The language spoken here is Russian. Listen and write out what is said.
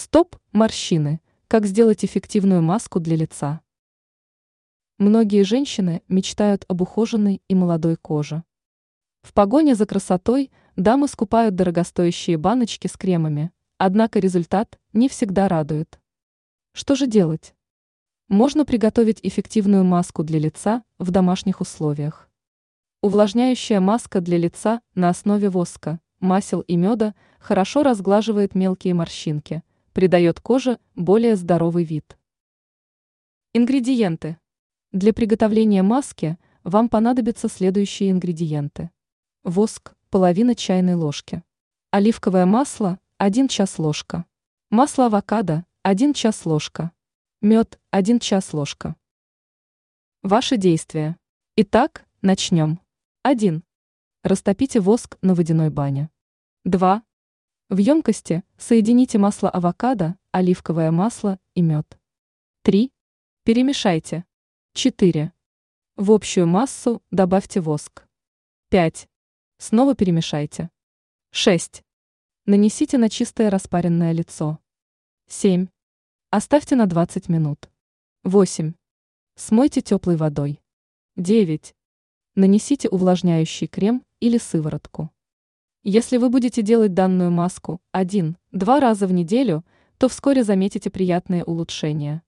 Стоп, морщины. Как сделать эффективную маску для лица? Многие женщины мечтают об ухоженной и молодой коже. В погоне за красотой дамы скупают дорогостоящие баночки с кремами, однако результат не всегда радует. Что же делать? Можно приготовить эффективную маску для лица в домашних условиях. Увлажняющая маска для лица на основе воска, масел и меда хорошо разглаживает мелкие морщинки, придает коже более здоровый вид. Ингредиенты. Для приготовления маски вам понадобятся следующие ингредиенты. Воск – половина чайной ложки. Оливковое масло – 1 час ложка. Масло авокадо – 1 час ложка. Мед – 1 час ложка. Ваши действия. Итак, начнем. 1. Растопите воск на водяной бане. 2. В емкости соедините масло авокадо, оливковое масло и мед. 3. Перемешайте. 4. В общую массу добавьте воск. 5. Снова перемешайте. 6. Нанесите на чистое распаренное лицо. 7. Оставьте на 20 минут. 8. Смойте теплой водой. 9. Нанесите увлажняющий крем или сыворотку. Если вы будете делать данную маску один-два раза в неделю, то вскоре заметите приятные улучшения.